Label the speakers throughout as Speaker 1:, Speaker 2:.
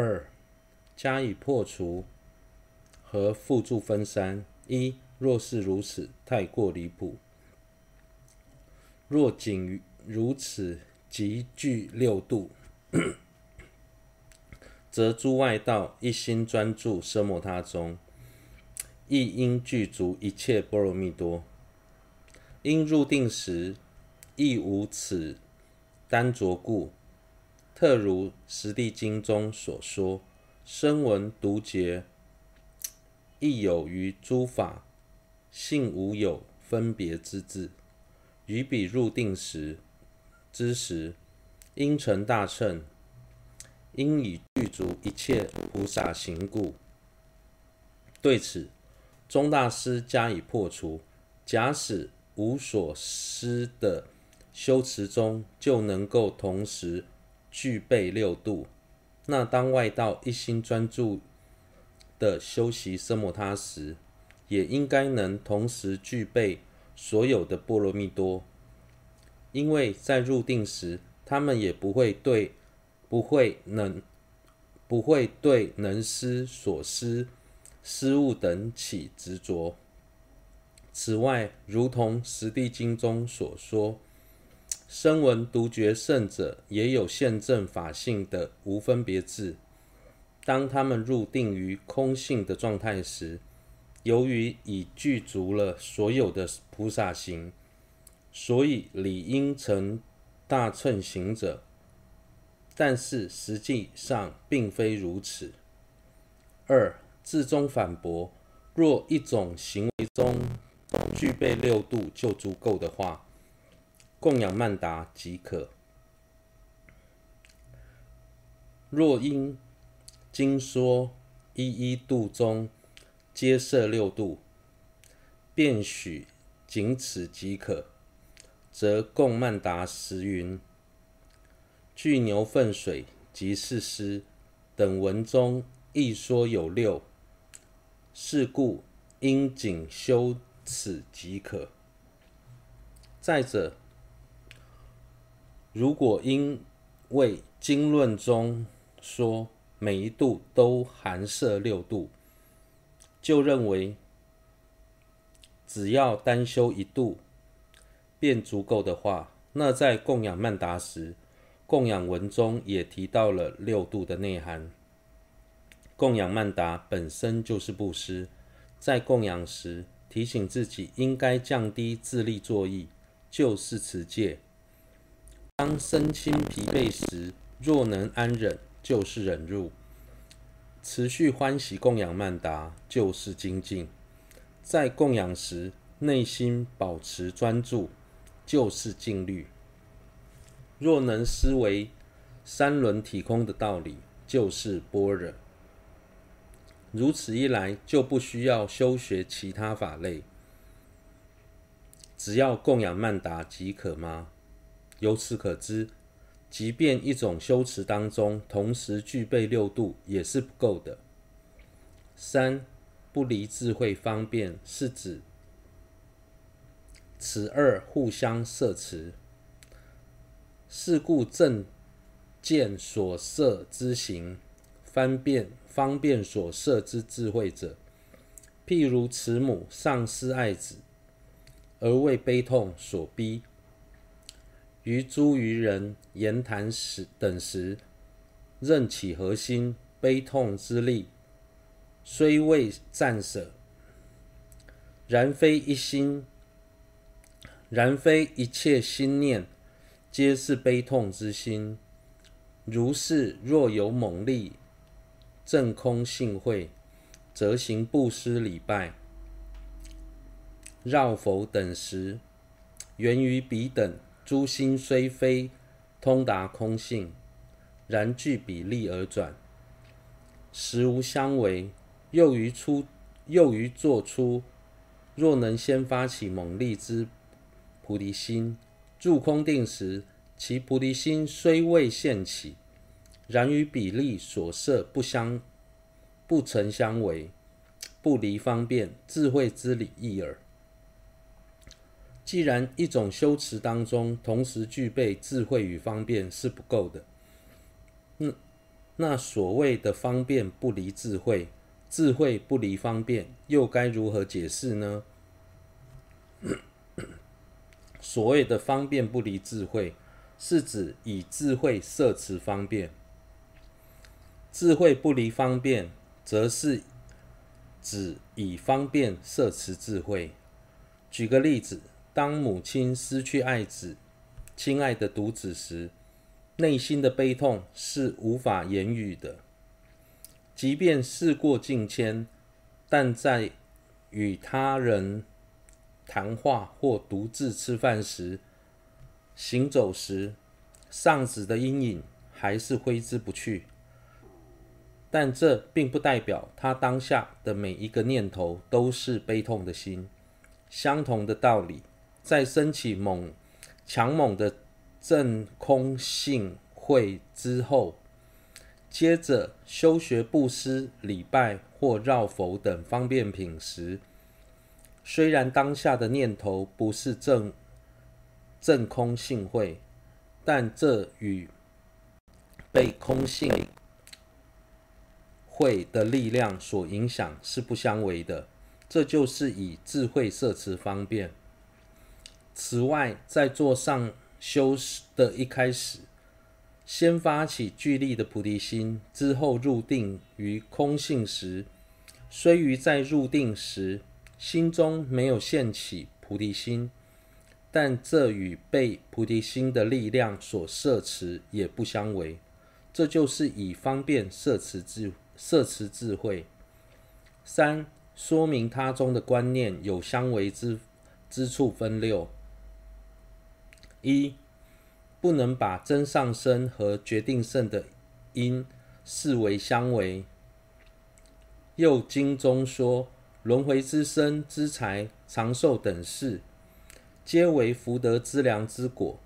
Speaker 1: 二、加以破除和附注分三。一、若是如此，太过离谱；若仅如此，即具六度，则诸外道一心专注奢摩他中，亦应具足一切波罗蜜多。因入定时，亦无此耽着故。特如《十地经》中所说，声闻独觉，亦有于诸法性无有分别之字。于彼入定时之时，应成大乘，应以具足一切菩萨行故。对此，宗大师加以破除。假使无所思的修持中，就能够同时具备六度，那当外道一心专注的修习奢摩他时，也应该能同时具备所有的波罗蜜多，因为在入定时，他们也不会对不会能不会对能施所施施物等起执着。此外，如同《十地经》中所说。声闻独觉圣者也有现证法性的无分别智。当他们入定于空性的状态时，由于已具足了所有的菩萨行，所以理应成大乘行者。但是实际上并非如此。二、智中反驳：若一种行为中具备六度就足够的话。供养曼达即可。若因经说一一度中皆摄六度，便许仅此即可，则供曼达十云：具牛粪水及四施等文中亦说有六，是故应仅修此即可。再者。如果因为经论中说每一度都含摄六度，就认为只要单修一度便足够的话，那在供养曼达时，供养文中也提到了六度的内涵。供养曼达本身就是布施，在供养时提醒自己应该降低自利作意，就是持戒。当身心疲惫时，若能安忍，就是忍辱；持续欢喜供养曼达，就是精进；在供养时，内心保持专注，就是静虑；若能思维三轮体空的道理，就是般若。如此一来，就不需要修学其他法类，只要供养曼达即可吗？由此可知，即便一种修持当中同时具备六度，也是不够的。三不离智慧方便，是指此二互相摄持。是故正见所摄之行，方便方便所摄之智慧者，譬如慈母丧失爱子，而为悲痛所逼。于诸余人言谈时等时，任起何心悲痛之力，虽未暂舍，然非一心，然非一切心念皆是悲痛之心。如是若有猛力正空性慧，则行布施礼拜、绕佛等时，源于彼等。诸心虽非通达空性，然具比例而转，实无相违。又于出，又于作出，若能先发起猛力之菩提心，入空定时，其菩提心虽未现起，然与比例所摄不相，不曾相违，不离方便智慧之理义耳。既然一种修持当中同时具备智慧与方便是不够的，那那所谓的方便不离智慧，智慧不离方便，又该如何解释呢？所谓的方便不离智慧，是指以智慧摄持方便；智慧不离方便，则是指以方便摄持智慧。举个例子，当母亲失去爱子、亲爱的独子时，内心的悲痛是无法言语的。即便事过境迁，但在与他人谈话或独自吃饭时、行走时，丧子的阴影还是挥之不去。但这并不代表他当下的每一个念头都是悲痛的心。相同的道理，在升起猛、强猛的正空性慧之后，接着修学布施、礼拜或绕佛等方便品时，虽然当下的念头不是正正空性慧，但这与被空性慧的力量所影响是不相违的。这就是以智慧摄持方便。此外，在做上修的一开始，先发起具力的菩提心，之后入定于空性时，虽于在入定时心中没有现起菩提心，但这与被菩提心的力量所摄持也不相违。这就是以方便摄持智摄持智慧。三。说明他中的观念有相违之之处分六：一、不能把真上生和决定胜的因视为相违。又经中说，轮回之身、之财、长寿等事，皆为福德之良之果。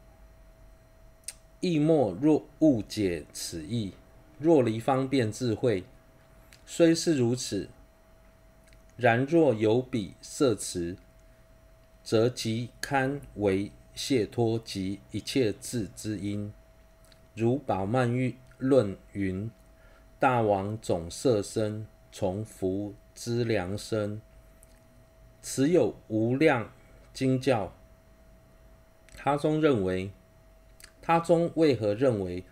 Speaker 1: 亦莫若误解此意。若离方便智慧，虽是如此。然若有彼色持，则即堪为解脱及一切智之因。如宝曼玉论云：“大王总色身，从福资粮生。”持有无量经教。他宗认为，他宗为何认为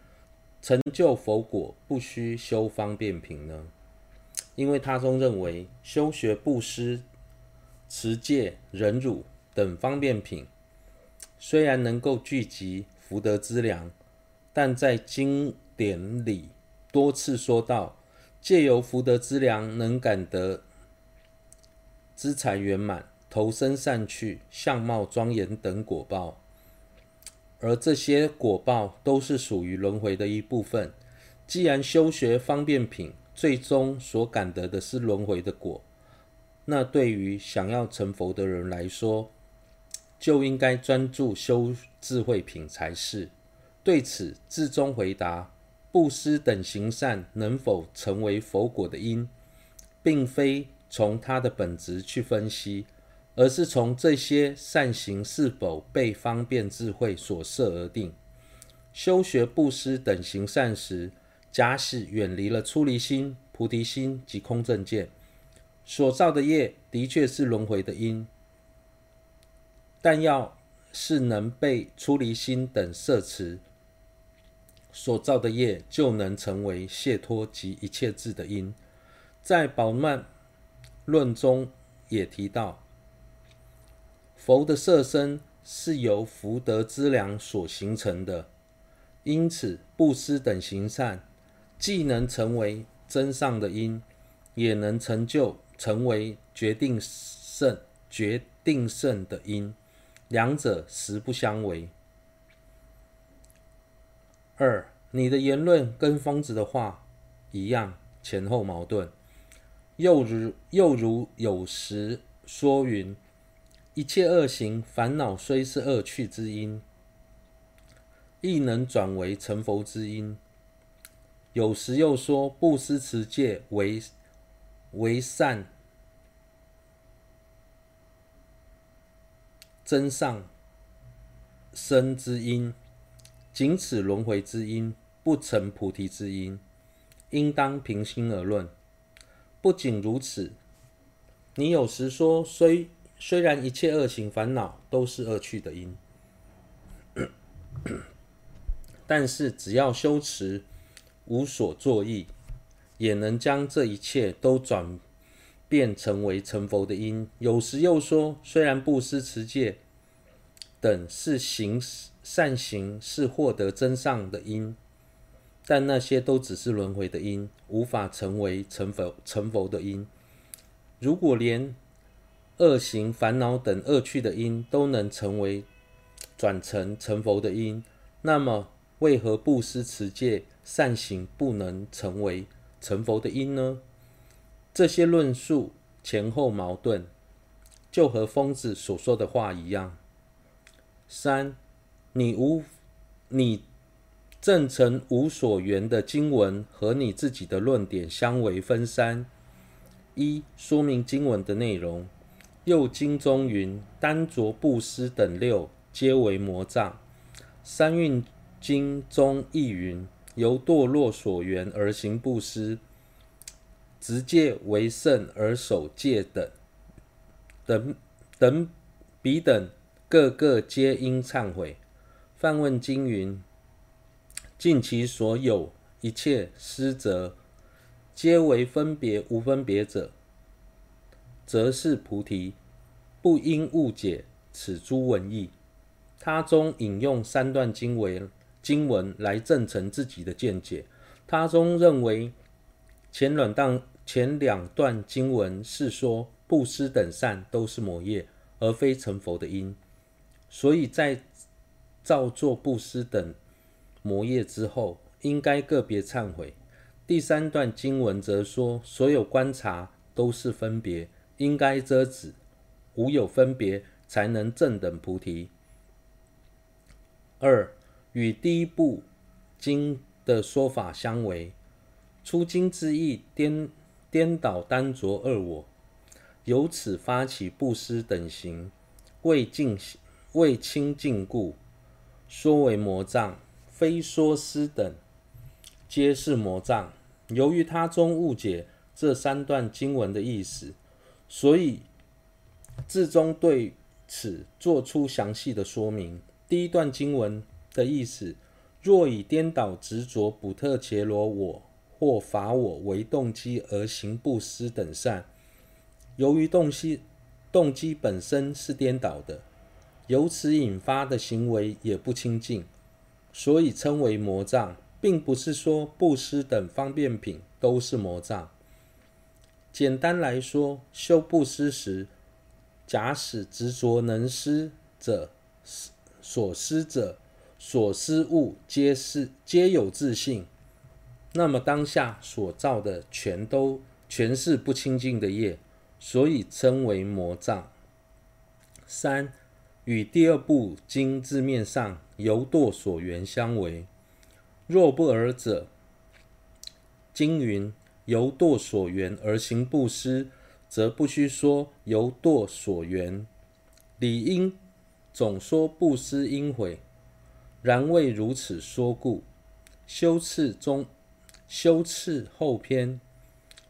Speaker 1: 成就佛果不须修方便品呢？因为他宗认为，修学布施、持戒、忍辱等方便品，虽然能够聚集福德资粮，但在经典里多次说到，借由福德资粮能感得资财圆满、投生善趣、相貌庄严等果报，而这些果报都是属于轮回的一部分。既然修学方便品，最终所感得的是轮回的果，那对于想要成佛的人来说，就应该专注修智慧品才是。对此，智宗回答：布施等行善能否成为佛果的因，并非从它的本质去分析，而是从这些善行是否被方便智慧所摄而定。修学布施等行善时，假使远离了出离心、菩提心及空正见，所造的业的确是轮回的因，但要是能被出离心等摄持，所造的业就能成为解脱及一切智的因。在宝鬘论中也提到，佛的色身是由福德资粮所形成的，因此布施等行善。既能成为增上的因，也能成就成为决定胜决定胜的因，两者实不相违。二，你的言论跟疯子的话一样，前后矛盾。又如又如有时说云：一切恶行烦恼虽是恶趣之因，亦能转为成佛之因。有时又说，不施持戒为为善增上生之因，仅此轮回之因，不成菩提之因。应当平心而论。不仅如此，你有时说虽虽然一切恶行烦恼都是恶趣的因，但是只要修持无所作意，也能将这一切都转变成为成佛的因。有时又说，虽然布施持戒等是行善行，是获得真上的因。但那些都只是轮回的因，无法成为成佛成佛的因。如果连恶行、烦恼等恶趣的因都能成为转成成佛的因，那么为何布施、持戒、善行不能成为成佛的因呢？这些论述前后矛盾，就和疯子所说的话一样。三，你无你。证成无所缘的经文和你自己的论点相为分三：一、说明经文的内容。又经中云：单着布施等六，皆为魔障。三运经中亦云：由堕落所缘而行布施，直戒为圣而守戒等等等彼等，个个皆应忏悔。梵问经云。尽其所有一切施则，皆为分别无分别者，则是菩提。不应误解此诸文义。他中引用三段经文经文来证成自己的见解。他中认为前两段前两段经文是说布施等善都是魔业，而非成佛的因，所以在造作布施等。魔业之后，应该个别忏悔。第三段经文则说，所有观察都是分别，应该遮止，无有分别，才能正等菩提。二与第一部经的说法相违。出经之意颠颠倒单着二我，由此发起布施等行，为净为清净故，说为魔障。非说施等，皆是魔障。由于他中误解这三段经文的意思，所以自中对此做出详细的说明。第一段经文的意思：若以颠倒执着不特伽罗我或法我为动机而行布施等善，由于动机动机本身是颠倒的，由此引发的行为也不清净。所以称为魔障，并不是说布施等方便品都是魔障。简单来说，修布施时，假使执着能施者，所施者所施物皆是皆有自信，那么当下所造的全都全是不清净的业，所以称为魔障。三。与第二部经字面上由堕所缘相违。若不尔者，经云由堕所缘而行布施，则不须说由堕所缘，理应总说布施应毁。然为如此说故，修次中修次后篇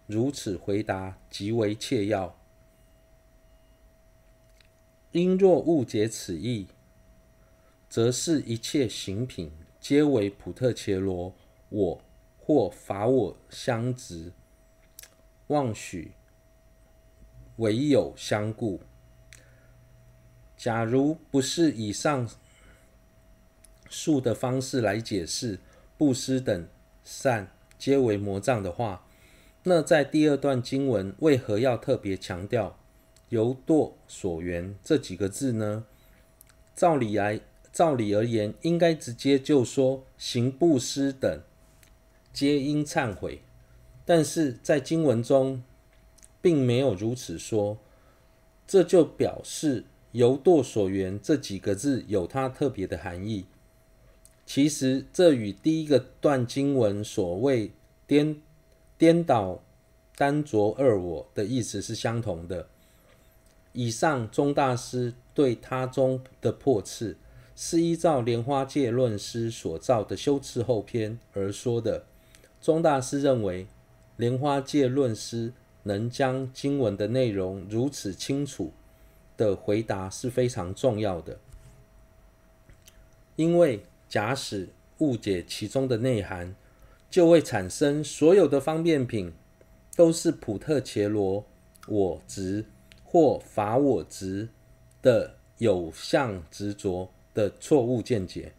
Speaker 1: 如此回答，极为切要。因若误解此意，则是一切行品皆为普特伽罗我或法我相执，妄许唯有相故。假如不是以上述的方式来解释布施等善皆为魔障的话，那在第二段经文为何要特别强调？由堕所缘这几个字呢？照理来，照理而言，应该直接就说行布施等皆应忏悔。但是在经文中并没有如此说，这就表示由堕所缘这几个字有它特别的含义。其实这与第一个段经文所谓颠颠倒单着二我的意思是相同的。以上宗大师对他中的破斥，是依照莲花戒论师所造的修次后篇而说的。宗大师认为，莲花戒论师能将经文的内容如此清楚的回答是非常重要的，因为假使误解其中的内涵，就会产生所有的方便品都是普特伽罗我执或法我执的有相执着的错误见解。